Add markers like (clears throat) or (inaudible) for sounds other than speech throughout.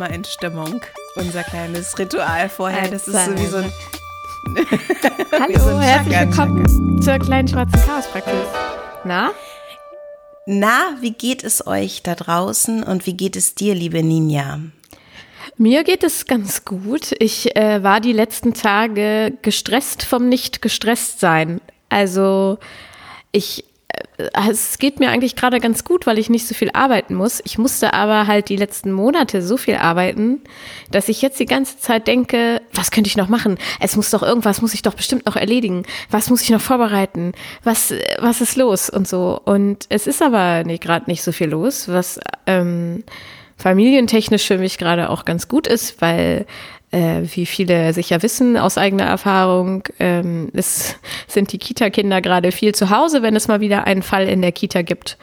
immer in Stimmung. Unser kleines Ritual vorher. Das ist so wie so ein. Hallo, (laughs) so ein herzlich willkommen zur kleinen schwarzen Chaospraxis. Na? Na, wie geht es euch da draußen und wie geht es dir, liebe Ninja? Mir geht es ganz gut. Ich äh, war die letzten Tage gestresst vom Nicht-Gestresst-Sein. Also ich es geht mir eigentlich gerade ganz gut, weil ich nicht so viel arbeiten muss. Ich musste aber halt die letzten Monate so viel arbeiten, dass ich jetzt die ganze Zeit denke, was könnte ich noch machen? Es muss doch irgendwas, muss ich doch bestimmt noch erledigen. Was muss ich noch vorbereiten? Was, was ist los? Und so. Und es ist aber nee, gerade nicht so viel los, was ähm, familientechnisch für mich gerade auch ganz gut ist, weil äh, wie viele sicher wissen aus eigener Erfahrung, ähm, es (laughs) sind die Kita-Kinder gerade viel zu Hause, wenn es mal wieder einen Fall in der Kita gibt.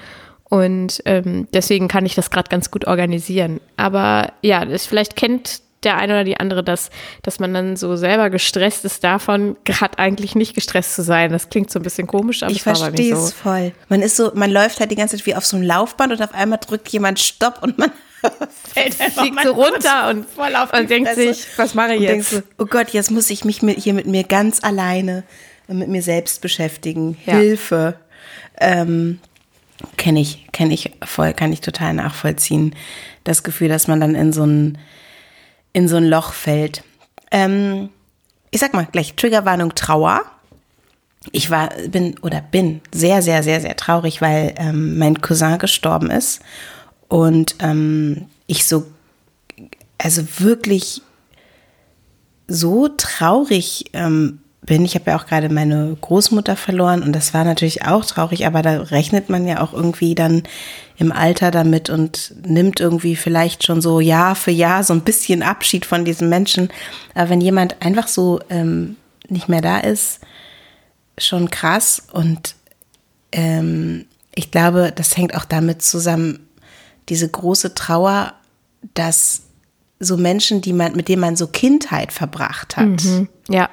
Und ähm, deswegen kann ich das gerade ganz gut organisieren. Aber ja, das, vielleicht kennt der eine oder die andere das, dass man dann so selber gestresst ist davon, gerade eigentlich nicht gestresst zu sein. Das klingt so ein bisschen komisch, aber ich verstehe es so. voll. Man ist so, man läuft halt die ganze Zeit wie auf so einem Laufband und auf einmal drückt jemand Stopp und man (laughs) fällt einfach fliegt so runter und, voll auf und denkt sich, was mache ich jetzt? Denkst, oh Gott, jetzt muss ich mich mit, hier mit mir ganz alleine mit mir selbst beschäftigen. Ja. Hilfe. Ähm, kenne ich, kenne ich voll, kann ich total nachvollziehen. Das Gefühl, dass man dann in so ein, in so ein Loch fällt. Ähm, ich sag mal gleich Triggerwarnung Trauer. Ich war, bin oder bin sehr, sehr, sehr, sehr traurig, weil ähm, mein Cousin gestorben ist und ähm, ich so, also wirklich so traurig ähm, bin. Ich habe ja auch gerade meine Großmutter verloren und das war natürlich auch traurig, aber da rechnet man ja auch irgendwie dann im Alter damit und nimmt irgendwie vielleicht schon so Jahr für Jahr so ein bisschen Abschied von diesem Menschen. Aber wenn jemand einfach so ähm, nicht mehr da ist, schon krass und ähm, ich glaube, das hängt auch damit zusammen, diese große Trauer, dass so Menschen, die man, mit denen man so Kindheit verbracht hat, mhm, ja.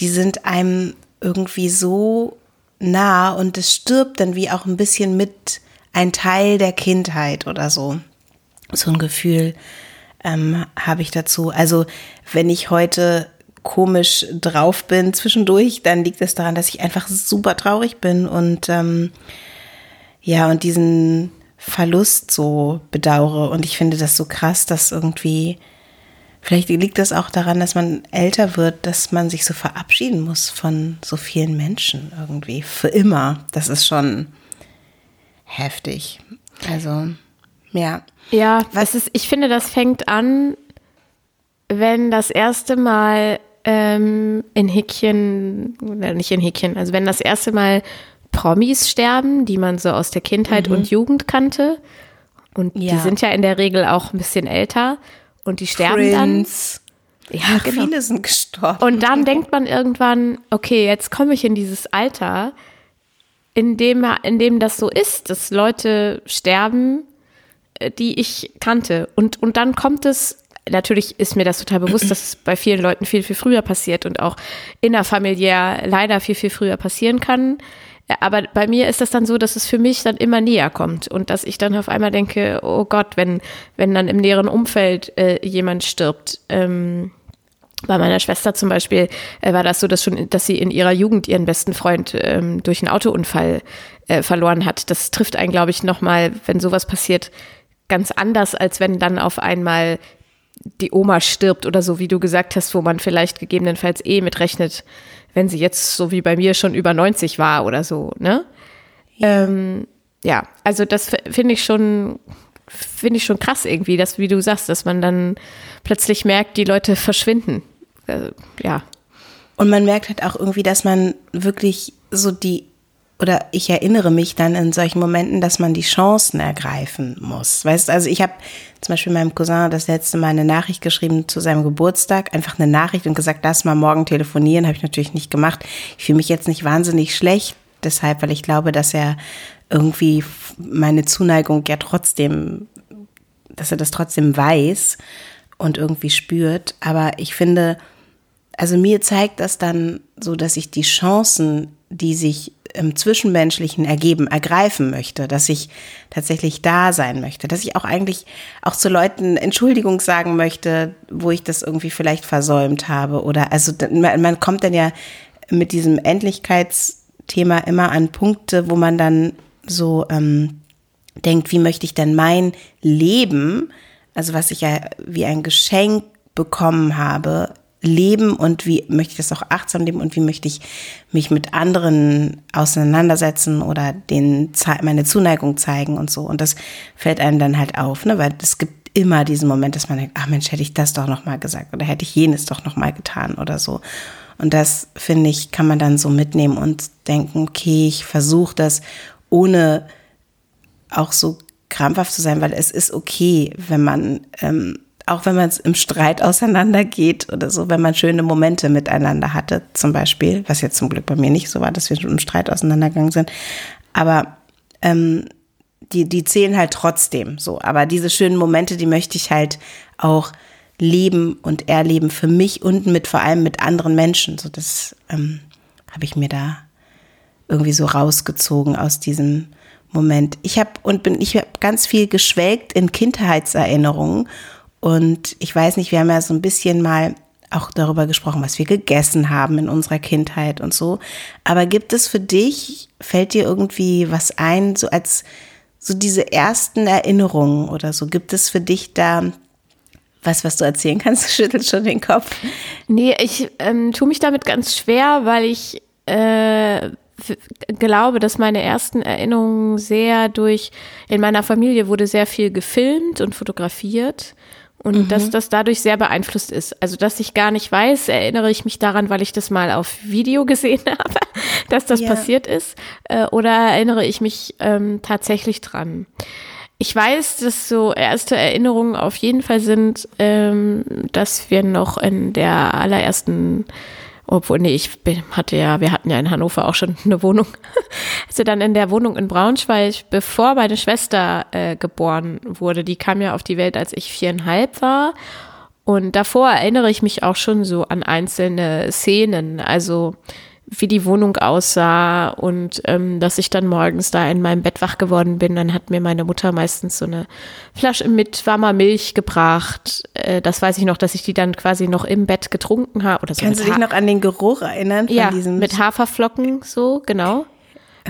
Die sind einem irgendwie so nah und es stirbt dann wie auch ein bisschen mit ein Teil der Kindheit oder so. So ein Gefühl ähm, habe ich dazu. Also wenn ich heute komisch drauf bin zwischendurch, dann liegt es daran, dass ich einfach super traurig bin und ähm, ja, und diesen Verlust so bedauere. Und ich finde das so krass, dass irgendwie, vielleicht liegt das auch daran, dass man älter wird, dass man sich so verabschieden muss von so vielen Menschen irgendwie. Für immer. Das ist schon heftig. Also, ja. Ja, was ist, ich finde, das fängt an, wenn das erste Mal ähm, in Häkchen, nicht in Häkchen, also wenn das erste Mal Promis sterben, die man so aus der Kindheit mhm. und Jugend kannte. Und ja. die sind ja in der Regel auch ein bisschen älter und die sterben Prince. dann. Ja, genau. viele sind gestorben. Und dann denkt man irgendwann, okay, jetzt komme ich in dieses Alter, in dem, in dem das so ist, dass Leute sterben, äh, die ich kannte. Und, und dann kommt es natürlich ist mir das total bewusst, dass es bei vielen Leuten viel, viel früher passiert und auch innerfamiliär leider viel, viel früher passieren kann. Aber bei mir ist das dann so, dass es für mich dann immer näher kommt und dass ich dann auf einmal denke, oh Gott, wenn, wenn dann im näheren Umfeld äh, jemand stirbt. Ähm, bei meiner Schwester zum Beispiel äh, war das so, dass schon, dass sie in ihrer Jugend ihren besten Freund ähm, durch einen Autounfall äh, verloren hat. Das trifft einen, glaube ich, nochmal, wenn sowas passiert, ganz anders, als wenn dann auf einmal die Oma stirbt oder so, wie du gesagt hast, wo man vielleicht gegebenenfalls eh mitrechnet, wenn sie jetzt so wie bei mir schon über 90 war oder so, ne? Ja, ähm, ja also das finde ich schon, finde ich schon krass irgendwie, dass, wie du sagst, dass man dann plötzlich merkt, die Leute verschwinden. Also, ja. Und man merkt halt auch irgendwie, dass man wirklich so die oder ich erinnere mich dann in solchen Momenten, dass man die Chancen ergreifen muss. Weißt also ich habe zum Beispiel meinem Cousin das letzte Mal eine Nachricht geschrieben zu seinem Geburtstag, einfach eine Nachricht und gesagt, lass mal morgen telefonieren, habe ich natürlich nicht gemacht. Ich fühle mich jetzt nicht wahnsinnig schlecht, deshalb, weil ich glaube, dass er irgendwie meine Zuneigung ja trotzdem, dass er das trotzdem weiß und irgendwie spürt. Aber ich finde, also mir zeigt das dann so, dass ich die Chancen, die sich im Zwischenmenschlichen ergeben, ergreifen möchte, dass ich tatsächlich da sein möchte, dass ich auch eigentlich auch zu Leuten Entschuldigung sagen möchte, wo ich das irgendwie vielleicht versäumt habe oder also man kommt dann ja mit diesem Endlichkeitsthema immer an Punkte, wo man dann so ähm, denkt, wie möchte ich denn mein Leben, also was ich ja wie ein Geschenk bekommen habe, leben und wie möchte ich das auch achtsam leben und wie möchte ich mich mit anderen auseinandersetzen oder denen meine Zuneigung zeigen und so. Und das fällt einem dann halt auf, ne? weil es gibt immer diesen Moment, dass man denkt, ach Mensch, hätte ich das doch noch mal gesagt oder hätte ich jenes doch noch mal getan oder so. Und das finde ich, kann man dann so mitnehmen und denken, okay, ich versuche das ohne auch so krampfhaft zu sein, weil es ist okay, wenn man ähm, auch wenn man es im Streit auseinandergeht oder so, wenn man schöne Momente miteinander hatte, zum Beispiel, was jetzt zum Glück bei mir nicht so war, dass wir im Streit auseinandergegangen sind. Aber ähm, die, die zählen halt trotzdem so. Aber diese schönen Momente, die möchte ich halt auch leben und erleben für mich und mit vor allem mit anderen Menschen. So, das ähm, habe ich mir da irgendwie so rausgezogen aus diesem Moment. Ich habe und bin, ich habe ganz viel geschwelgt in Kindheitserinnerungen und ich weiß nicht, wir haben ja so ein bisschen mal auch darüber gesprochen, was wir gegessen haben in unserer Kindheit und so. Aber gibt es für dich, fällt dir irgendwie was ein, so als so diese ersten Erinnerungen oder so? Gibt es für dich da was, was du erzählen kannst? (laughs) Du schüttelst schon den Kopf. Nee, ich ähm, tue mich damit ganz schwer, weil ich äh, glaube, dass meine ersten Erinnerungen sehr durch, in meiner Familie wurde sehr viel gefilmt und fotografiert und mhm. dass das dadurch sehr beeinflusst ist. Also, dass ich gar nicht weiß, erinnere ich mich daran, weil ich das mal auf Video (laughs) gesehen habe, dass das ja. passiert ist, äh, oder erinnere ich mich ähm, tatsächlich dran? Ich weiß, dass so erste Erinnerungen auf jeden Fall sind, ähm, dass wir noch in der allerersten obwohl, nee, ich hatte ja, wir hatten ja in Hannover auch schon eine Wohnung. (laughs) Also dann in der Wohnung in Braunschweig, bevor meine Schwester äh, geboren wurde, die kam ja auf die Welt, als ich viereinhalb war. Und davor erinnere ich mich auch schon so an einzelne Szenen. Also wie die Wohnung aussah und ähm, dass ich dann morgens da in meinem Bett wach geworden bin. Dann hat mir meine Mutter meistens so eine Flasche mit warmer Milch gebracht. Äh, das weiß ich noch, dass ich die dann quasi noch im Bett getrunken habe. Oder so Kannst du dich noch an den Geruch erinnern? Ja, mit Haferflocken so, genau.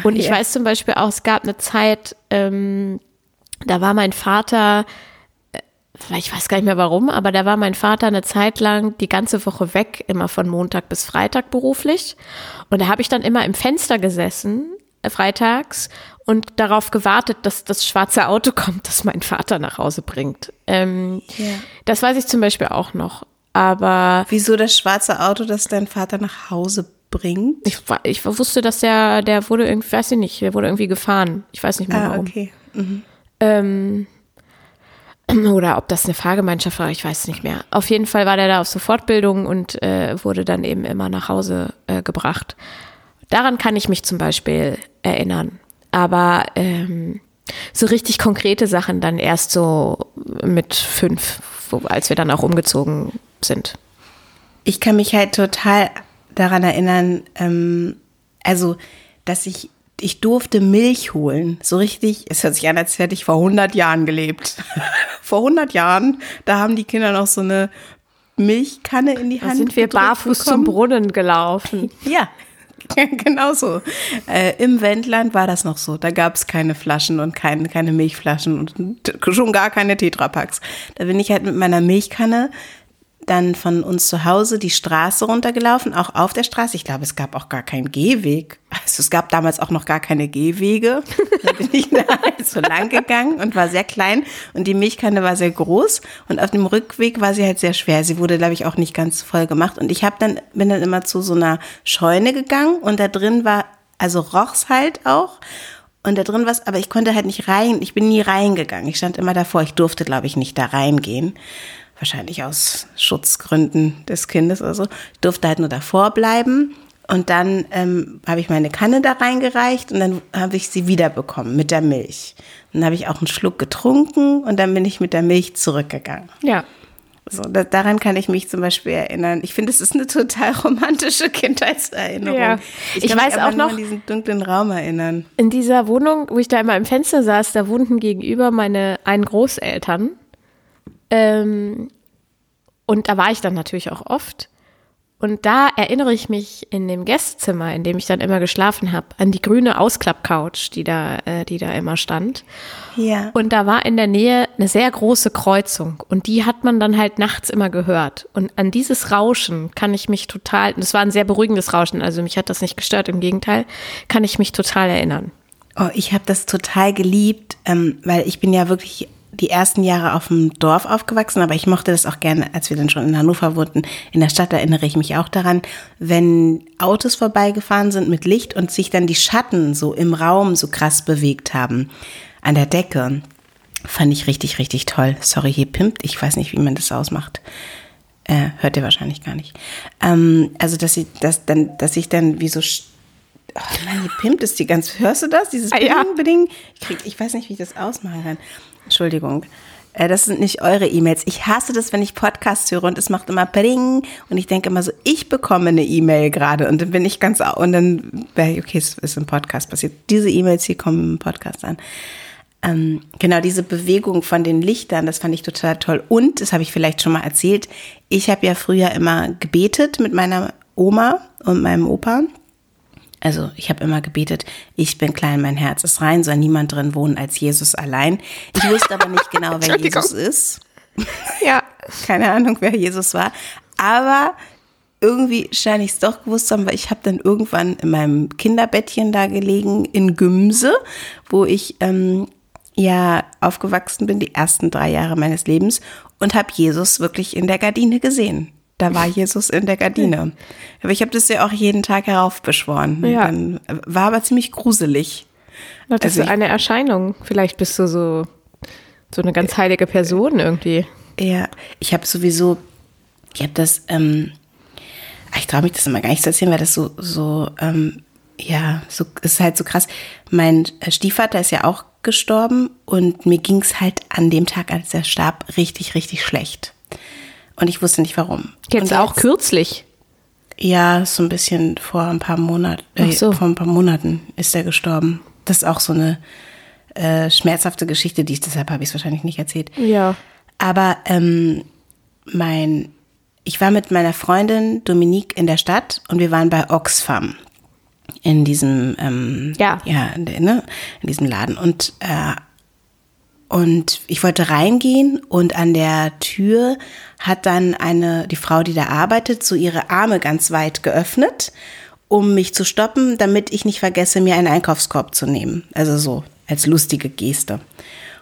Und ich ja. weiß zum Beispiel auch, es gab eine Zeit, ähm, da war mein Vater ich weiß gar nicht mehr warum, aber da war mein Vater eine Zeit lang die ganze Woche weg, immer von Montag bis Freitag beruflich. Und da habe ich dann immer im Fenster gesessen, äh, freitags, und darauf gewartet, dass das schwarze Auto (laughs) kommt, das mein Vater nach Hause bringt. Ähm, yeah. Das weiß ich zum Beispiel auch noch. Aber. Wieso das schwarze Auto, das dein Vater nach Hause bringt? Ich, ich wusste, dass der, der wurde irgendwie, weiß ich nicht, der wurde irgendwie gefahren. Ich weiß nicht mehr ah, warum. Okay. Mhm. Ähm, (clears throat) oder ob das eine Fahrgemeinschaft war, ich weiß es nicht mehr. Auf jeden Fall war der da auf so Fortbildung und äh, wurde dann eben immer nach Hause äh, gebracht. Daran kann ich mich zum Beispiel erinnern. Aber ähm, so richtig konkrete Sachen dann erst so mit fünf, wo, als wir dann auch umgezogen sind. Ich kann mich halt total daran erinnern, ähm, also, dass ich ich durfte Milch holen. So richtig, es hört sich an, als hätte ich vor 100 Jahren gelebt. (laughs) vor 100 Jahren, da haben die Kinder noch so eine Milchkanne in die Hand. Da sind wir barfuß bekommen. zum Brunnen gelaufen. (laughs) Ja, (laughs) genau so. Äh, Im Wendland war das noch so. Da gab es keine Flaschen und keine, keine Milchflaschen und schon gar keine Tetrapacks. Da bin ich halt mit meiner Milchkanne dann von uns zu Hause die Straße runtergelaufen, auch auf der Straße. Ich glaube, es gab auch gar keinen Gehweg. Also es gab damals auch noch gar keine Gehwege. Da bin ich da (laughs) halt so lang gegangen und war sehr klein und die Milchkanne war sehr groß und auf dem Rückweg war sie halt sehr schwer. Sie wurde, glaube ich, auch nicht ganz voll gemacht und ich habe dann bin dann immer zu so einer Scheune gegangen und da drin war also rochs halt auch und da drin was, aber ich konnte halt nicht rein. Ich bin nie reingegangen. Ich stand immer davor. Ich durfte, glaube ich, nicht da reingehen wahrscheinlich aus Schutzgründen des Kindes oder so, ich durfte halt nur davor bleiben. Und dann ähm, habe ich meine Kanne da reingereicht und dann habe ich sie wiederbekommen mit der Milch. Dann habe ich auch einen Schluck getrunken und dann bin ich mit der Milch zurückgegangen. Ja. So, da, daran kann ich mich zum Beispiel erinnern. Ich finde, es ist eine total romantische Kindheitserinnerung. Ja. Ich, ich weiß auch noch an diesen dunklen Raum erinnern. In dieser Wohnung, wo ich da immer im Fenster saß, da wohnten gegenüber meine einen Großeltern. Ähm, und da war ich dann natürlich auch oft. Und da erinnere ich mich in dem Gästezimmer, in dem ich dann immer geschlafen habe, an die grüne Ausklappcouch, die da, äh, die da immer stand. Ja. Und da war in der Nähe eine sehr große Kreuzung und die hat man dann halt nachts immer gehört. Und an dieses Rauschen kann ich mich total, das war ein sehr beruhigendes Rauschen, also mich hat das nicht gestört, im Gegenteil, kann ich mich total erinnern. Oh, ich habe das total geliebt, ähm, weil ich bin ja wirklich die ersten Jahre auf dem Dorf aufgewachsen, aber ich mochte das auch gerne, als wir dann schon in Hannover wohnten. In der Stadt erinnere ich mich auch daran, wenn Autos vorbeigefahren sind mit Licht und sich dann die Schatten so im Raum so krass bewegt haben an der Decke. Fand ich richtig, richtig toll. Sorry, hier pimpt. Ich weiß nicht, wie man das ausmacht. Äh, hört ihr wahrscheinlich gar nicht. Ähm, also, dass ich, dass dann, dass ich dann wie so Oh Mann, hier pimpt es die ganz. Hörst du das? Dieses ah, ja. Beding? Ich, krieg, ich weiß nicht, wie ich das ausmachen kann. Entschuldigung. Äh, das sind nicht eure E-Mails. Ich hasse das, wenn ich Podcasts höre und es macht immer Pring und ich denke immer so, ich bekomme eine E-Mail gerade und dann bin ich ganz und dann okay, es ist im Podcast passiert. Diese E-Mails hier kommen im Podcast an. Ähm, genau diese Bewegung von den Lichtern, das fand ich total toll. Und das habe ich vielleicht schon mal erzählt. Ich habe ja früher immer gebetet mit meiner Oma und meinem Opa also ich habe immer gebetet, ich bin klein, mein Herz ist rein, soll niemand drin wohnen als Jesus allein. Ich wusste aber nicht (laughs) genau, wer Jesus ist. Ja. (laughs) Keine Ahnung, wer Jesus war. Aber irgendwie scheine ich es doch gewusst haben, weil ich habe dann irgendwann in meinem Kinderbettchen da gelegen in Gümse, wo ich ähm, ja aufgewachsen bin, die ersten drei Jahre meines Lebens und habe Jesus wirklich in der Gardine gesehen. Da war Jesus in der Gardine. Aber ich habe das ja auch jeden Tag heraufbeschworen. Ja. Dann war aber ziemlich gruselig. Das also ist eine Erscheinung. Vielleicht bist du so, so eine ganz heilige Person irgendwie. Ja, ich habe sowieso, ich habe das, ähm, ich traue mich das immer gar nicht zu erzählen, weil das so, so, ähm, ja, so ist halt so krass. Mein Stiefvater ist ja auch gestorben und mir ging es halt an dem Tag, als er starb, richtig, richtig schlecht. Und ich wusste nicht warum. Jetzt, jetzt auch kürzlich. Ja, so ein bisschen vor ein paar Monaten, äh, so. vor ein paar Monaten ist er gestorben. Das ist auch so eine äh, schmerzhafte Geschichte, die ich, deshalb habe ich es wahrscheinlich nicht erzählt. Ja. Aber ähm, mein, ich war mit meiner Freundin Dominique in der Stadt und wir waren bei Oxfam in diesem, ähm, ja, ja, ne, in diesem Laden und äh, und ich wollte reingehen und an der Tür hat dann eine, die Frau, die da arbeitet, so ihre Arme ganz weit geöffnet, um mich zu stoppen, damit ich nicht vergesse, mir einen Einkaufskorb zu nehmen. Also so als lustige Geste.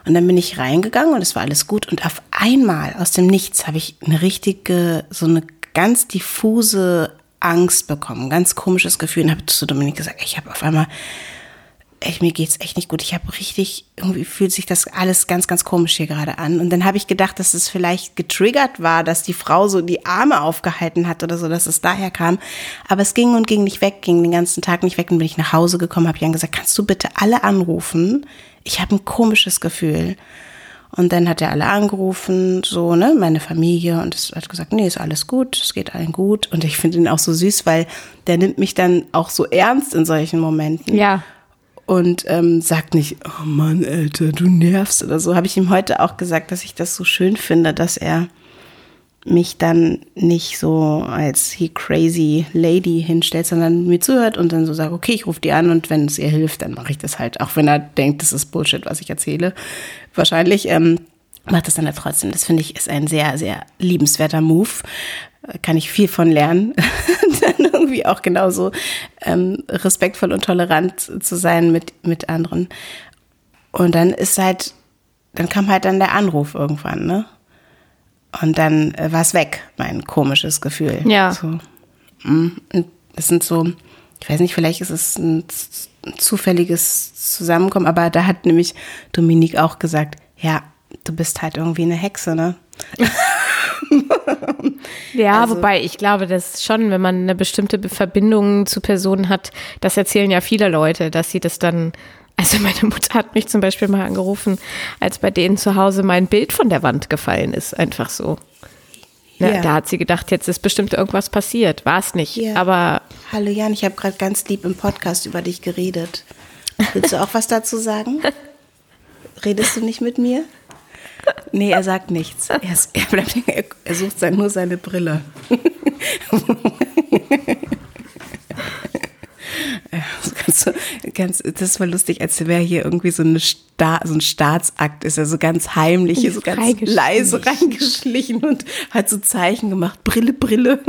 Und dann bin ich reingegangen und es war alles gut. Und auf einmal aus dem Nichts habe ich eine richtige, so eine ganz diffuse Angst bekommen, ganz komisches Gefühl. Und habe zu Dominik gesagt, ich habe auf einmal echt, mir geht's echt nicht gut. Ich habe richtig, irgendwie fühlt sich das alles ganz, ganz komisch hier gerade an. Und dann habe ich gedacht, dass es vielleicht getriggert war, dass die Frau so die Arme aufgehalten hat oder so, dass es daher kam. Aber es ging und ging nicht weg, ging den ganzen Tag nicht weg. Dann bin ich nach Hause gekommen, habe Jan gesagt, kannst du bitte alle anrufen? Ich habe ein komisches Gefühl. Und dann hat er alle angerufen, so, ne, meine Familie, und es hat gesagt, nee, ist alles gut, es geht allen gut. Und ich finde ihn auch so süß, weil der nimmt mich dann auch so ernst in solchen Momenten. Ja und ähm, sagt nicht, oh Mann, Alter, du nervst oder so. Habe ich ihm heute auch gesagt, dass ich das so schön finde, dass er mich dann nicht so als he crazy lady hinstellt, sondern mir zuhört und dann so sagt, okay, ich rufe die an und wenn es ihr hilft, dann mache ich das halt, auch wenn er denkt, das ist Bullshit, was ich erzähle. Wahrscheinlich ähm, macht das dann ja trotzdem. Das finde ich ist ein sehr, sehr liebenswerter Move. Kann ich viel von lernen. (laughs) (laughs) irgendwie auch genauso ähm, respektvoll und tolerant zu sein mit, mit anderen. Und dann ist halt, dann kam halt dann der Anruf irgendwann, ne? Und dann äh, war es weg, mein komisches Gefühl. Ja. So. Mm, und das sind so, ich weiß nicht, vielleicht ist es ein zufälliges Zusammenkommen, aber da hat nämlich Dominique auch gesagt, ja, du bist halt irgendwie eine Hexe, ne? (laughs) ja, also, wobei ich glaube, dass schon, wenn man eine bestimmte Verbindung zu Personen hat, das erzählen ja viele Leute, dass sie das dann also meine Mutter hat mich zum Beispiel mal angerufen, als bei denen zu Hause mein Bild von der Wand gefallen ist, einfach so. Ne, ja. Da hat sie gedacht, jetzt ist bestimmt irgendwas passiert. War es nicht. Ja. Aber. Hallo Jan, ich habe gerade ganz lieb im Podcast über dich geredet. Willst du auch was dazu sagen? (laughs) Redest du nicht mit mir? Nee, er sagt nichts. Er, ist, er, bleibt, er sucht sein, nur seine Brille. Das, ganz, das war lustig, als wäre hier irgendwie so, Sta so ein Staatsakt, ist er so ganz heimlich, so ganz leise reingeschlichen und hat so Zeichen gemacht, Brille, Brille.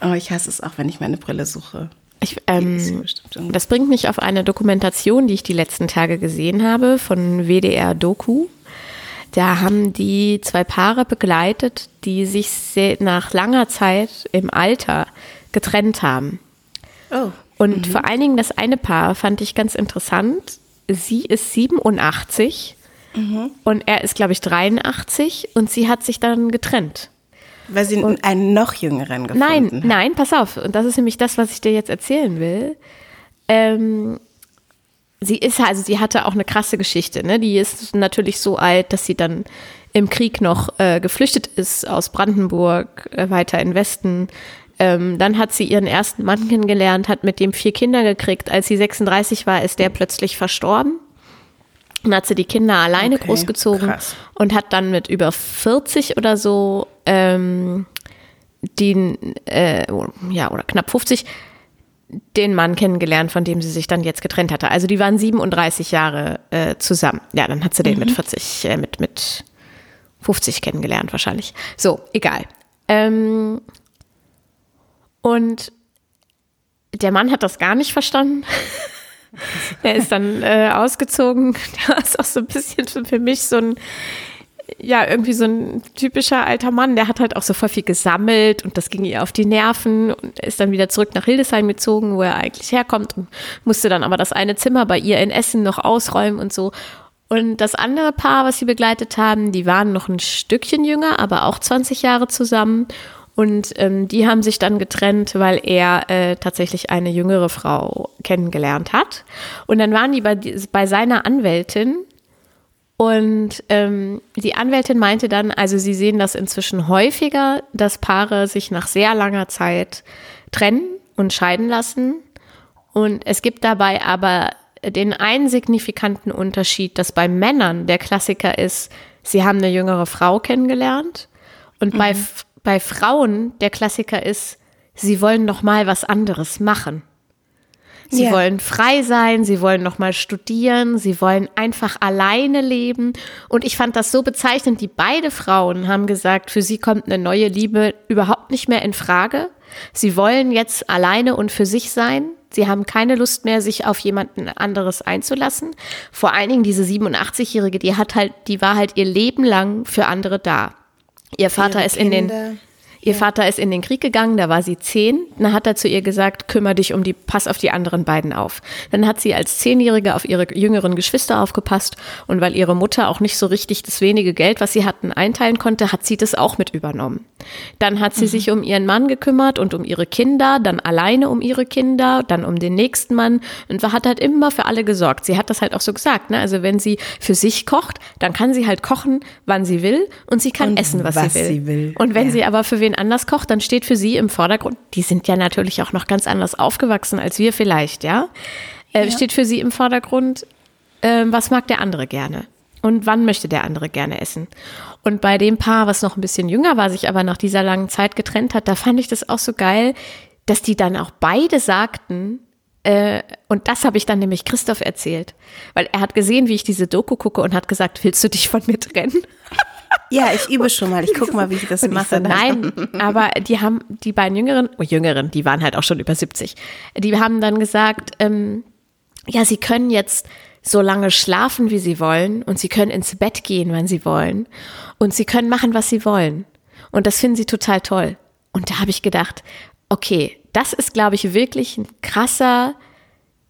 Aber oh, ich hasse es auch, wenn ich meine Brille suche. Ich, ähm, das bringt mich auf eine Dokumentation, die ich die letzten Tage gesehen habe, von WDR Doku. Da haben die zwei Paare begleitet, die sich nach langer Zeit im Alter getrennt haben. Oh. Und mhm. vor allen Dingen das eine Paar fand ich ganz interessant. Sie ist 87 mhm. und er ist, glaube ich, 83 und sie hat sich dann getrennt. Weil sie und, einen noch jüngeren gefunden Nein, hat. nein, pass auf. Und das ist nämlich das, was ich dir jetzt erzählen will. Ähm, sie ist also, sie hatte auch eine krasse Geschichte. Ne? Die ist natürlich so alt, dass sie dann im Krieg noch äh, geflüchtet ist aus Brandenburg äh, weiter in Westen. Ähm, dann hat sie ihren ersten Mann kennengelernt, hat mit dem vier Kinder gekriegt. Als sie 36 war, ist der plötzlich verstorben. Dann hat sie die Kinder alleine okay, großgezogen krass. und hat dann mit über 40 oder so ähm, den, äh, ja, oder knapp 50 den Mann kennengelernt, von dem sie sich dann jetzt getrennt hatte. Also die waren 37 Jahre äh, zusammen. Ja, dann hat sie den mhm. mit 40, äh, mit, mit 50 kennengelernt wahrscheinlich. So, egal. Ähm, und der Mann hat das gar nicht verstanden. (laughs) er ist dann äh, ausgezogen. (laughs) Der ist auch so ein bisschen für mich so ein, ja, irgendwie so ein typischer alter Mann. Der hat halt auch so voll viel gesammelt und das ging ihr auf die Nerven und ist dann wieder zurück nach Hildesheim gezogen, wo er eigentlich herkommt und musste dann aber das eine Zimmer bei ihr in Essen noch ausräumen und so. Und das andere Paar, was sie begleitet haben, die waren noch ein Stückchen jünger, aber auch 20 Jahre zusammen. Und ähm, die haben sich dann getrennt, weil er äh, tatsächlich eine jüngere Frau kennengelernt hat. Und dann waren die bei, bei seiner Anwältin. Und ähm, die Anwältin meinte dann, also sie sehen das inzwischen häufiger, dass Paare sich nach sehr langer Zeit trennen und scheiden lassen. Und es gibt dabei aber den einen signifikanten Unterschied, dass bei Männern der Klassiker ist, sie haben eine jüngere Frau kennengelernt. Und mhm. bei bei Frauen der Klassiker ist, sie wollen noch mal was anderes machen. Sie yeah. wollen frei sein, sie wollen noch mal studieren, sie wollen einfach alleine leben. Und ich fand das so bezeichnend. Die beide Frauen haben gesagt, für sie kommt eine neue Liebe überhaupt nicht mehr in Frage. Sie wollen jetzt alleine und für sich sein. Sie haben keine Lust mehr, sich auf jemanden anderes einzulassen. Vor allen Dingen diese 87-Jährige, die hat halt, die war halt ihr Leben lang für andere da. Ihr Vater ist in den Ihr ja. Vater ist in den Krieg gegangen, da war sie zehn. Dann hat er zu ihr gesagt, kümmere dich um die, pass auf die anderen beiden auf. Dann hat sie als Zehnjährige auf ihre jüngeren Geschwister aufgepasst und weil ihre Mutter auch nicht so richtig das wenige Geld, was sie hatten, einteilen konnte, hat sie das auch mit übernommen. Dann hat sie mhm. sich um ihren Mann gekümmert und um ihre Kinder, dann alleine um ihre Kinder, dann um den nächsten Mann und hat halt immer für alle gesorgt. Sie hat das halt auch so gesagt, ne? Also wenn sie für sich kocht, dann kann sie halt kochen, wann sie will und sie kann und essen, was, was sie, will. sie, will. Und wenn ja. sie aber für wen anders kocht, dann steht für sie im Vordergrund, die sind ja natürlich auch noch ganz anders aufgewachsen als wir vielleicht, ja, äh, ja. steht für sie im Vordergrund, äh, was mag der andere gerne und wann möchte der andere gerne essen. Und bei dem Paar, was noch ein bisschen jünger war, sich aber nach dieser langen Zeit getrennt hat, da fand ich das auch so geil, dass die dann auch beide sagten, äh, und das habe ich dann nämlich Christoph erzählt, weil er hat gesehen, wie ich diese Doku gucke und hat gesagt, willst du dich von mir trennen? Ja, ich übe schon mal. Ich gucke mal, wie ich das mache. Nein, aber die haben, die beiden Jüngeren, oh, Jüngeren, die waren halt auch schon über 70, die haben dann gesagt, ähm, ja, sie können jetzt so lange schlafen, wie sie wollen und sie können ins Bett gehen, wann sie wollen und sie können machen, was sie wollen. Und das finden sie total toll. Und da habe ich gedacht, okay, das ist, glaube ich, wirklich ein krasser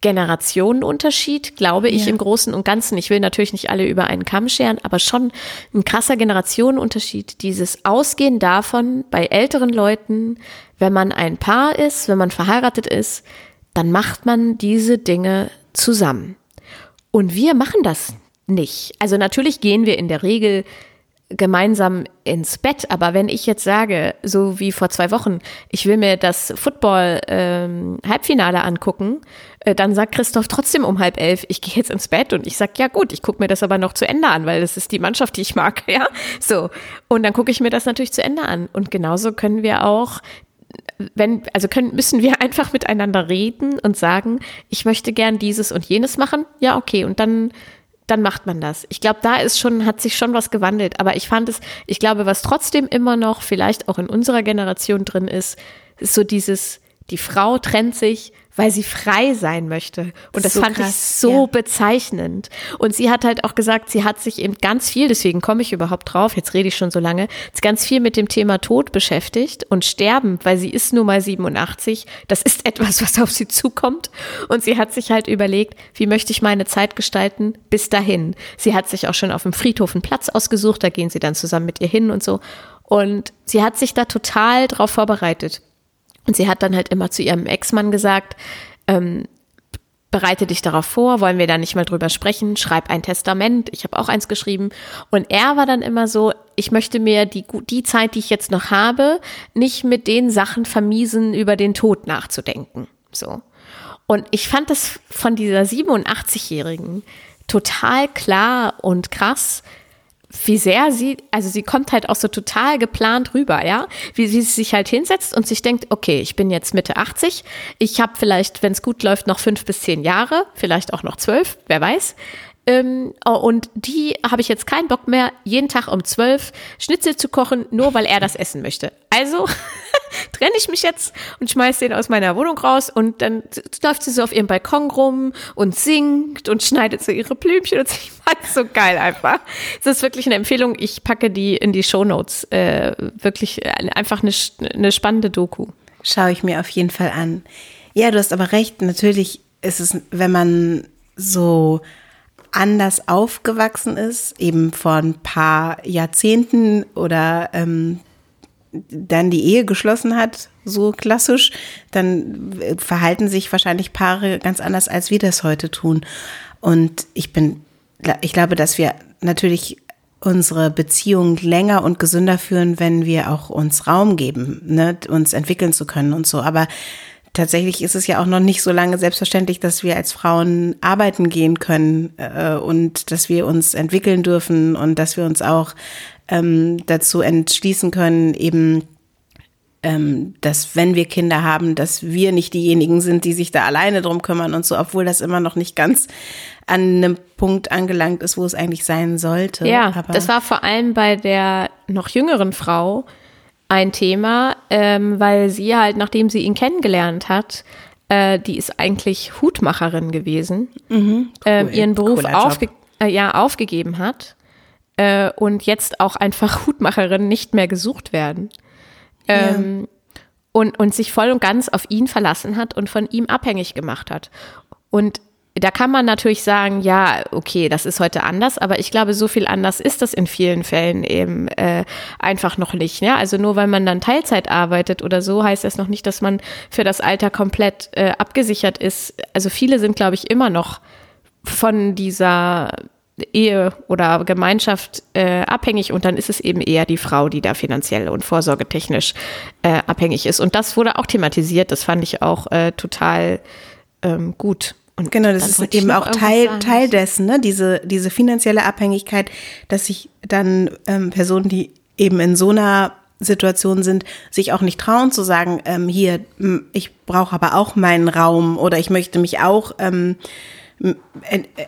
Generationenunterschied, glaube ich, ja. im Großen und Ganzen. Ich will natürlich nicht alle über einen Kamm scheren, aber schon ein krasser Generationenunterschied. Dieses Ausgehen davon bei älteren Leuten, wenn man ein Paar ist, wenn man verheiratet ist, dann macht man diese Dinge zusammen. Und wir machen das nicht. Also natürlich gehen wir in der Regel gemeinsam ins Bett. Aber wenn ich jetzt sage, so wie vor zwei Wochen, ich will mir das Football-Halbfinale ähm, angucken, äh, dann sagt Christoph trotzdem um halb elf, ich gehe jetzt ins Bett und ich sag ja gut, ich gucke mir das aber noch zu Ende an, weil das ist die Mannschaft, die ich mag, (laughs) ja. So. Und dann gucke ich mir das natürlich zu Ende an. Und genauso können wir auch wenn, also können, müssen wir (laughs) einfach miteinander reden und sagen, ich möchte gern dieses und jenes machen. Ja, okay. Und dann dann macht man das. Ich glaube, da ist schon, hat sich schon was gewandelt. Aber ich fand es, ich glaube, was trotzdem immer noch vielleicht auch in unserer Generation drin ist, ist so dieses, die Frau trennt sich weil sie frei sein möchte. Und das so fand krass, ich so ja. bezeichnend. Und sie hat halt auch gesagt, sie hat sich eben ganz viel, deswegen komme ich überhaupt drauf, jetzt rede ich schon so lange, ganz viel mit dem Thema Tod beschäftigt und Sterben, weil sie ist nun mal 87. Das ist etwas, was auf sie zukommt. Und sie hat sich halt überlegt, wie möchte ich meine Zeit gestalten bis dahin. Sie hat sich auch schon auf dem Friedhof einen Platz ausgesucht, da gehen sie dann zusammen mit ihr hin und so. Und sie hat sich da total drauf vorbereitet. Und sie hat dann halt immer zu ihrem Ex-Mann gesagt, ähm, bereite dich darauf vor, wollen wir da nicht mal drüber sprechen, schreib ein Testament, ich habe auch eins geschrieben. Und er war dann immer so, ich möchte mir die, die Zeit, die ich jetzt noch habe, nicht mit den Sachen vermiesen, über den Tod nachzudenken. So. Und ich fand das von dieser 87-Jährigen total klar und krass, wie sehr sie, also sie kommt halt auch so total geplant rüber, ja, wie, sie sich halt hinsetzt und sich denkt, okay, ich bin jetzt Mitte 80, ich habe vielleicht, wenn es gut läuft, noch fünf bis zehn Jahre, vielleicht auch noch zwölf, wer weiß. Ähm, und die habe ich jetzt keinen Bock mehr, jeden Tag um zwölf Schnitzel zu kochen, nur weil er das essen möchte. Also (laughs) (laughs) trenne ich mich jetzt und schmeiß den aus meiner Wohnung raus und dann läuft sie so auf ihrem Balkon rum und singt und schneidet so ihre Blümchen und (laughs) ich fand so geil einfach. Das ist wirklich eine Empfehlung. Ich packe die in die Shownotes. Äh, wirklich einfach eine, eine spannende Doku. Schaue ich mir auf jeden Fall an. Ja, du hast aber recht. Natürlich ist es, wenn man so anders aufgewachsen ist, eben vor ein paar Jahrzehnten oder ähm, dann die Ehe geschlossen hat, so klassisch, dann verhalten sich wahrscheinlich Paare ganz anders, als wir das heute tun. Und ich bin, ich glaube, dass wir natürlich unsere Beziehung länger und gesünder führen, wenn wir auch uns Raum geben, ne, uns entwickeln zu können und so. Aber tatsächlich ist es ja auch noch nicht so lange selbstverständlich, dass wir als Frauen arbeiten gehen können äh, und dass wir uns entwickeln dürfen und dass wir uns auch ähm, dazu entschließen können, eben ähm, dass wenn wir Kinder haben, dass wir nicht diejenigen sind, die sich da alleine drum kümmern und so, obwohl das immer noch nicht ganz an einem Punkt angelangt ist, wo es eigentlich sein sollte. Ja, Aber das war vor allem bei der noch jüngeren Frau ein Thema, ähm, weil sie halt, nachdem sie ihn kennengelernt hat, äh, die ist eigentlich Hutmacherin gewesen, mhm, ähm, cool. ähm, ihren Beruf aufge äh, ja, aufgegeben hat äh, und jetzt auch einfach (laughs) Hutmacherinnen nicht mehr gesucht werden. Ähm, ja. und, und sich voll und ganz auf ihn verlassen hat und von ihm abhängig gemacht hat. Und da kann man natürlich sagen, ja, okay, das ist heute anders, aber ich glaube, so viel anders ist das in vielen Fällen eben äh, einfach noch nicht. Ja? Also nur weil man dann Teilzeit arbeitet oder so, heißt das noch nicht, dass man für das Alter komplett äh, abgesichert ist. Also viele sind, glaube ich, immer noch von dieser Ehe oder Gemeinschaft äh, abhängig und dann ist es eben eher die Frau, die da finanziell und vorsorgetechnisch äh, abhängig ist. Und das wurde auch thematisiert, das fand ich auch äh, total ähm, gut. Und genau, das ist eben auch Teil, Teil dessen, ne? diese, diese finanzielle Abhängigkeit, dass sich dann ähm, Personen, die eben in so einer Situation sind, sich auch nicht trauen zu sagen, ähm, hier, ich brauche aber auch meinen Raum oder ich möchte mich auch ähm,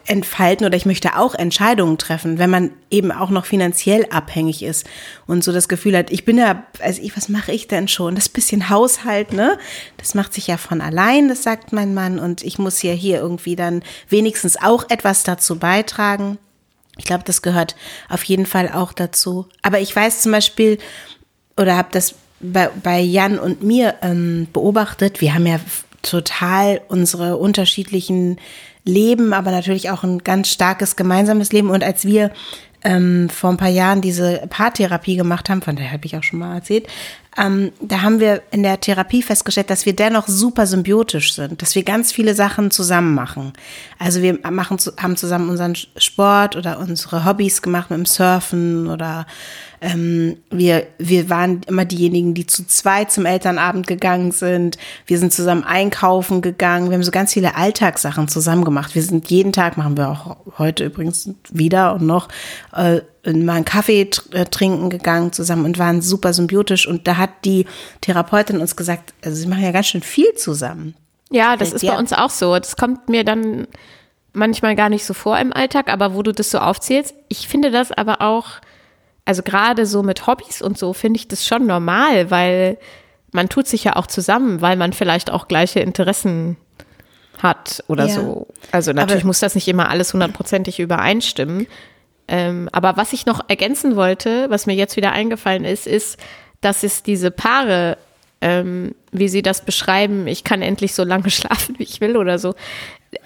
entfalten oder ich möchte auch Entscheidungen treffen, wenn man eben auch noch finanziell abhängig ist und so das Gefühl hat, ich bin ja, also ich, was mache ich denn schon? Das bisschen Haushalt, ne? Das macht sich ja von allein, das sagt mein Mann und ich muss ja hier irgendwie dann wenigstens auch etwas dazu beitragen. Ich glaube, das gehört auf jeden Fall auch dazu. Aber ich weiß zum Beispiel oder habe das bei, bei Jan und mir ähm, beobachtet, wir haben ja total unsere unterschiedlichen Leben, aber natürlich auch ein ganz starkes gemeinsames Leben. Und als wir ähm, vor ein paar Jahren diese Paartherapie gemacht haben, von der habe ich auch schon mal erzählt, ähm, da haben wir in der Therapie festgestellt, dass wir dennoch super symbiotisch sind, dass wir ganz viele Sachen zusammen machen. Also wir machen, haben zusammen unseren Sport oder unsere Hobbys gemacht mit dem Surfen oder ähm, wir, wir waren immer diejenigen, die zu zweit zum Elternabend gegangen sind. Wir sind zusammen einkaufen gegangen. Wir haben so ganz viele Alltagssachen zusammen gemacht. Wir sind jeden Tag, machen wir auch heute übrigens wieder und noch, äh, mal einen Kaffee äh, trinken gegangen zusammen und waren super symbiotisch. Und da hat die Therapeutin uns gesagt, also sie machen ja ganz schön viel zusammen. Ja, das ist bei uns auch so. Das kommt mir dann manchmal gar nicht so vor im Alltag, aber wo du das so aufzählst, ich finde das aber auch also gerade so mit Hobbys und so finde ich das schon normal, weil man tut sich ja auch zusammen, weil man vielleicht auch gleiche Interessen hat oder ja. so. Also natürlich aber muss das nicht immer alles hundertprozentig übereinstimmen. Ähm, aber was ich noch ergänzen wollte, was mir jetzt wieder eingefallen ist, ist, dass es diese Paare, ähm, wie sie das beschreiben, ich kann endlich so lange (laughs) schlafen, wie ich will oder so,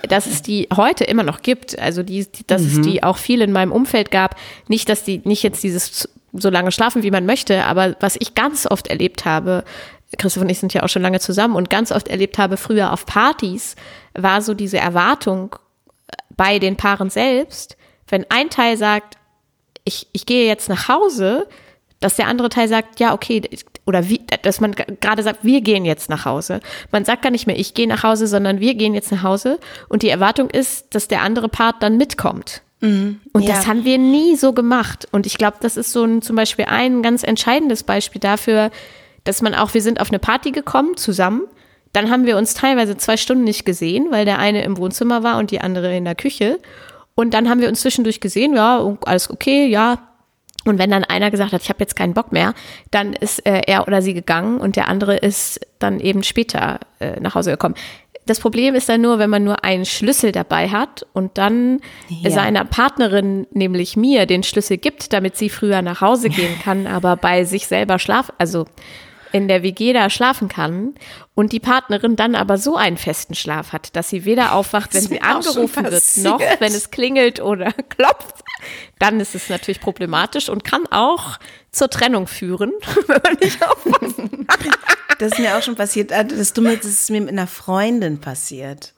dass es die heute immer noch gibt, also die, dass mhm. es die auch viel in meinem Umfeld gab. Nicht, dass die nicht jetzt dieses so lange schlafen, wie man möchte, aber was ich ganz oft erlebt habe, Christoph und ich sind ja auch schon lange zusammen und ganz oft erlebt habe, früher auf Partys, war so diese Erwartung bei den Paaren selbst, wenn ein Teil sagt, ich, ich gehe jetzt nach Hause, dass der andere Teil sagt, ja, okay, oder wie, dass man gerade sagt, wir gehen jetzt nach Hause. Man sagt gar nicht mehr, ich gehe nach Hause, sondern wir gehen jetzt nach Hause. Und die Erwartung ist, dass der andere Part dann mitkommt. Mhm, und ja. das haben wir nie so gemacht. Und ich glaube, das ist so ein, zum Beispiel ein ganz entscheidendes Beispiel dafür, dass man auch, wir sind auf eine Party gekommen zusammen. Dann haben wir uns teilweise zwei Stunden nicht gesehen, weil der eine im Wohnzimmer war und die andere in der Küche. Und dann haben wir uns zwischendurch gesehen, ja, alles okay, ja, und wenn dann einer gesagt hat, ich habe jetzt keinen Bock mehr, dann ist äh, er oder sie gegangen und der andere ist dann eben später äh, nach Hause gekommen. Das Problem ist dann nur, wenn man nur einen Schlüssel dabei hat und dann ja. seiner Partnerin, nämlich mir, den Schlüssel gibt, damit sie früher nach Hause gehen kann, aber bei sich selber schlaf, also in der WG da schlafen kann und die Partnerin dann aber so einen festen Schlaf hat, dass sie weder aufwacht, wenn sie angerufen wird, noch wenn es klingelt oder (laughs) klopft, dann ist es natürlich problematisch und kann auch zur Trennung führen, (laughs) wenn man nicht aufpasst. (laughs) Das ist mir auch schon passiert. Ah, das Dumme ist, es mir mit einer Freundin passiert.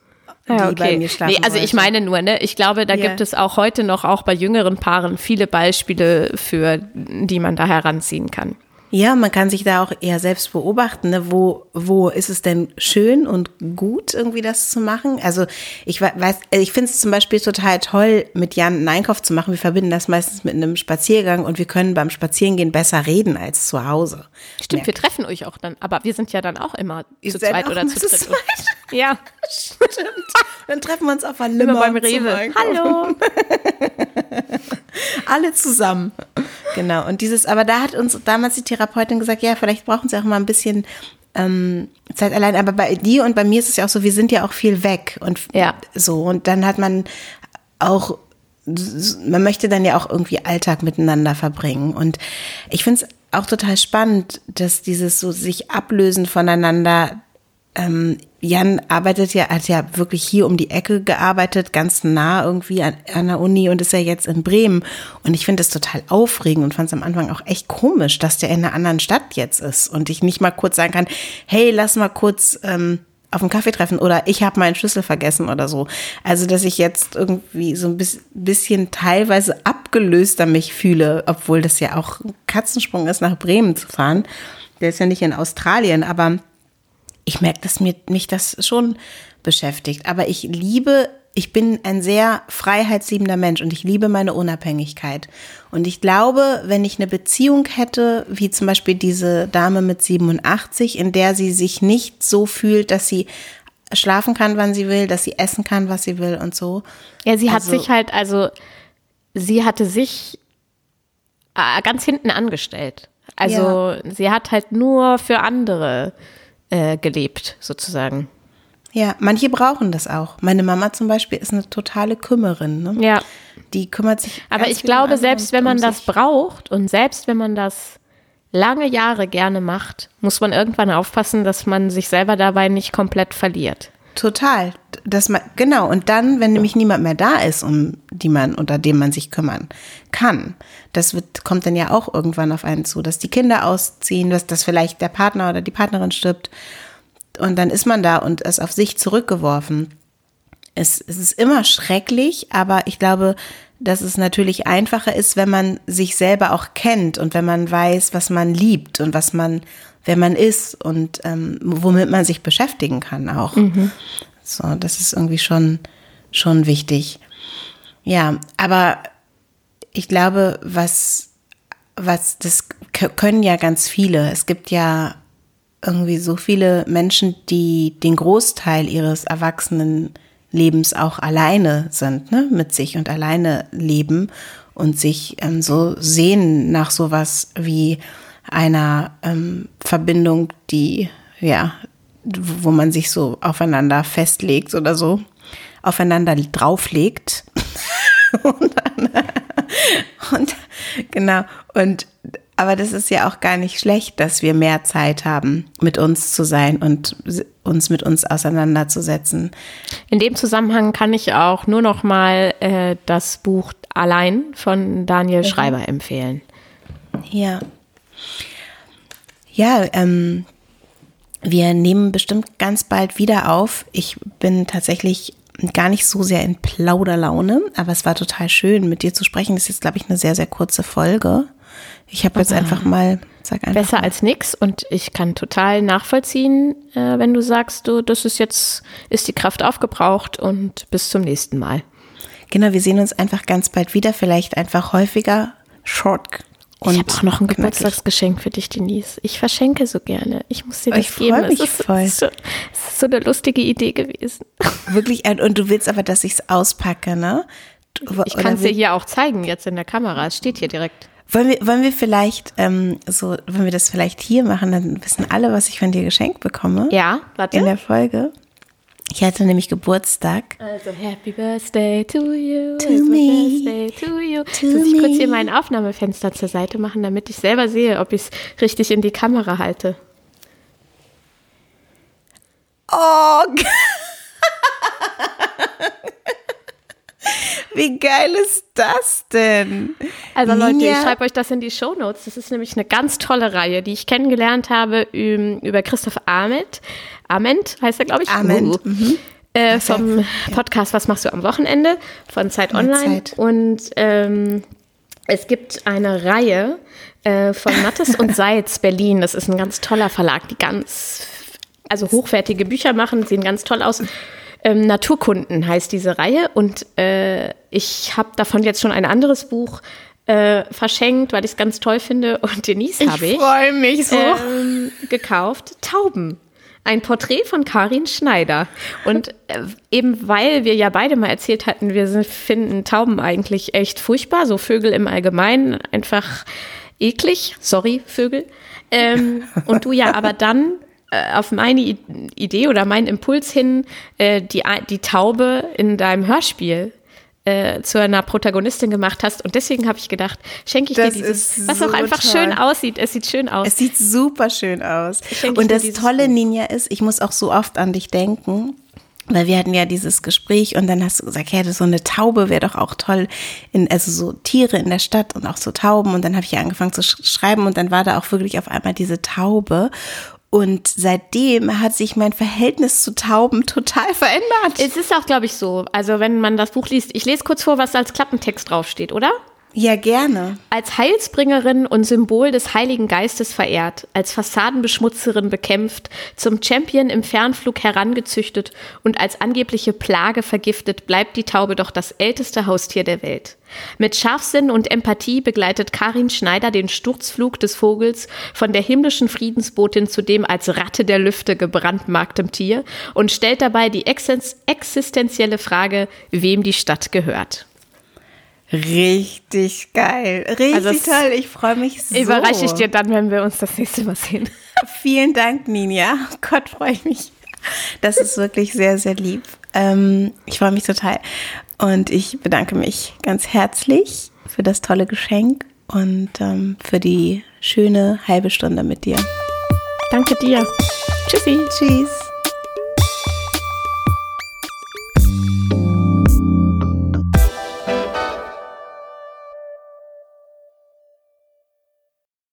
Ja, okay. nee, also ich meine nur, ne, ich glaube, da yeah. gibt es auch heute noch, auch bei jüngeren Paaren, viele Beispiele für, die man da heranziehen kann. Ja, man kann sich da auch eher selbst beobachten, ne? wo, wo ist es denn schön und gut, irgendwie das zu machen? Also ich weiß, ich finde es zum Beispiel total toll, mit Jan einen Einkauf zu machen. Wir verbinden das meistens mit einem Spaziergang und wir können beim Spazierengehen besser reden als zu Hause. Stimmt, Merk. wir treffen euch auch dann, aber wir sind ja dann auch immer Ihr zu zweit oder zu dritt. (laughs) Ja. Stimmt. Dann treffen wir uns auf Limmer Immer beim Rewe. Hallo. (laughs) (laughs) Alle zusammen. Genau. Und dieses, aber da hat uns damals die Therapeutin gesagt, ja, vielleicht brauchen sie auch mal ein bisschen ähm, Zeit allein. Aber bei dir und bei mir ist es ja auch so, wir sind ja auch viel weg und ja. so. Und dann hat man auch, man möchte dann ja auch irgendwie Alltag miteinander verbringen. Und ich finde es auch total spannend, dass dieses so sich ablösen voneinander ähm, Jan arbeitet ja, hat ja wirklich hier um die Ecke gearbeitet, ganz nah irgendwie an, an der Uni und ist ja jetzt in Bremen. Und ich finde es total aufregend und fand es am Anfang auch echt komisch, dass der in einer anderen Stadt jetzt ist und ich nicht mal kurz sagen kann, hey, lass mal kurz ähm, auf einen Kaffee treffen oder ich habe meinen Schlüssel vergessen oder so. Also, dass ich jetzt irgendwie so ein bisschen teilweise abgelöster mich fühle, obwohl das ja auch ein Katzensprung ist, nach Bremen zu fahren. Der ist ja nicht in Australien, aber ich merke, dass mir, mich das schon beschäftigt. Aber ich liebe, ich bin ein sehr freiheitsliebender Mensch und ich liebe meine Unabhängigkeit. Und ich glaube, wenn ich eine Beziehung hätte, wie zum Beispiel diese Dame mit 87, in der sie sich nicht so fühlt, dass sie schlafen kann, wann sie will, dass sie essen kann, was sie will und so. Ja, sie hat also, sich halt, also sie hatte sich äh, ganz hinten angestellt. Also ja. sie hat halt nur für andere äh, gelebt, sozusagen. Ja, manche brauchen das auch. Meine Mama zum Beispiel ist eine totale Kümmerin. Ne? Ja. Die kümmert sich. Aber ich glaube, selbst wenn man das braucht und selbst wenn man das lange Jahre gerne macht, muss man irgendwann aufpassen, dass man sich selber dabei nicht komplett verliert. Total. Das genau. Und dann, wenn nämlich niemand mehr da ist, um die man, unter dem man sich kümmern kann. Das wird, kommt dann ja auch irgendwann auf einen zu, dass die Kinder ausziehen, dass, dass vielleicht der Partner oder die Partnerin stirbt. Und dann ist man da und ist auf sich zurückgeworfen. Es, es ist immer schrecklich, aber ich glaube, dass es natürlich einfacher ist, wenn man sich selber auch kennt und wenn man weiß, was man liebt und was man, wer man ist und ähm, womit man sich beschäftigen kann auch. Mhm. So, das ist irgendwie schon, schon wichtig. Ja, aber ich glaube, was, was, das können ja ganz viele. Es gibt ja irgendwie so viele Menschen, die den Großteil ihres Erwachsenenlebens auch alleine sind, ne, mit sich und alleine leben und sich ähm, so sehen nach sowas wie einer ähm, Verbindung, die, ja, wo man sich so aufeinander festlegt oder so, aufeinander drauflegt. (laughs) und, dann, (laughs) und genau, und aber das ist ja auch gar nicht schlecht, dass wir mehr Zeit haben, mit uns zu sein und uns mit uns auseinanderzusetzen. In dem Zusammenhang kann ich auch nur noch mal äh, das Buch Allein von Daniel mhm. Schreiber empfehlen. Ja. Ja, ähm, wir nehmen bestimmt ganz bald wieder auf. Ich bin tatsächlich gar nicht so sehr in Plauderlaune, aber es war total schön, mit dir zu sprechen. Das ist jetzt, glaube ich, eine sehr, sehr kurze Folge. Ich habe jetzt einfach mal, sag einfach Besser mal. als nix und ich kann total nachvollziehen, äh, wenn du sagst, du, das ist jetzt, ist die Kraft aufgebraucht und bis zum nächsten Mal. Genau, wir sehen uns einfach ganz bald wieder, vielleicht einfach häufiger. Short und ich habe auch noch ein Geburtstagsgeschenk für dich, Denise. Ich verschenke so gerne. Ich muss dir das ich geben. Mich es, ist, voll. So, es ist so eine lustige Idee gewesen. Wirklich, und du willst aber, dass ich es auspacke, ne? Ich kann es dir hier auch zeigen, jetzt in der Kamera. Es steht hier direkt. Wollen wir, wollen wir vielleicht ähm, so, wenn wir das vielleicht hier machen, dann wissen alle, was ich von dir geschenkt bekomme. Ja, warte. In der Folge. Ich hatte nämlich Geburtstag. Also Happy Birthday to you. To Happy me. Birthday to you. To Muss ich kurz hier mein Aufnahmefenster zur Seite machen, damit ich selber sehe, ob ich es richtig in die Kamera halte. Oh. Wie geil ist das denn? Also Leute, ich schreibe euch das in die Show Notes. Das ist nämlich eine ganz tolle Reihe, die ich kennengelernt habe über Christoph Ahmed. Ament heißt er, glaube ich. Ament. Uh. Mhm. Äh, vom Podcast Was machst du am Wochenende von Zeit Online. Zeit. Und ähm, es gibt eine Reihe äh, von Mattes und (laughs) Seitz Berlin. Das ist ein ganz toller Verlag, die ganz, also hochwertige Bücher machen, sehen ganz toll aus. Ähm, Naturkunden heißt diese Reihe und äh, ich habe davon jetzt schon ein anderes Buch äh, verschenkt, weil ich es ganz toll finde und Denise habe ich, ich freue mich so. Ähm, gekauft. Tauben. Ein Porträt von Karin Schneider. Und äh, eben weil wir ja beide mal erzählt hatten, wir sind, finden Tauben eigentlich echt furchtbar, so Vögel im Allgemeinen einfach eklig. Sorry, Vögel. Ähm, und du ja aber dann auf meine Idee oder meinen Impuls hin äh, die, die Taube in deinem Hörspiel äh, zu einer Protagonistin gemacht hast. Und deswegen habe ich gedacht, schenke ich das dir dieses, was auch einfach toll. schön aussieht. Es sieht schön aus. Es sieht super schön aus. Und das tolle, Ninja, ist, ich muss auch so oft an dich denken. Weil wir hatten ja dieses Gespräch und dann hast du gesagt, ja, so eine Taube wäre doch auch toll, in, also so Tiere in der Stadt und auch so Tauben. Und dann habe ich ja angefangen zu schreiben und dann war da auch wirklich auf einmal diese Taube. Und seitdem hat sich mein Verhältnis zu Tauben (laughs) total verändert. Es ist auch, glaube ich, so. Also, wenn man das Buch liest, ich lese kurz vor, was als Klappentext draufsteht, oder? Ja, gerne. Als Heilsbringerin und Symbol des Heiligen Geistes verehrt, als Fassadenbeschmutzerin bekämpft, zum Champion im Fernflug herangezüchtet und als angebliche Plage vergiftet, bleibt die Taube doch das älteste Haustier der Welt. Mit Scharfsinn und Empathie begleitet Karin Schneider den Sturzflug des Vogels von der himmlischen Friedensbotin zu dem als Ratte der Lüfte gebrandmarktem Tier und stellt dabei die existenzielle Frage, wem die Stadt gehört. Richtig geil. Richtig also toll. Ich freue mich so. Überreiche ich dir dann, wenn wir uns das nächste Mal sehen. (laughs) Vielen Dank, Ninja. Oh Gott, freue ich mich. Das ist wirklich sehr, sehr lieb. Ähm, ich freue mich total. Und ich bedanke mich ganz herzlich für das tolle Geschenk und ähm, für die schöne halbe Stunde mit dir. Danke dir. Tschüssi. Tschüss.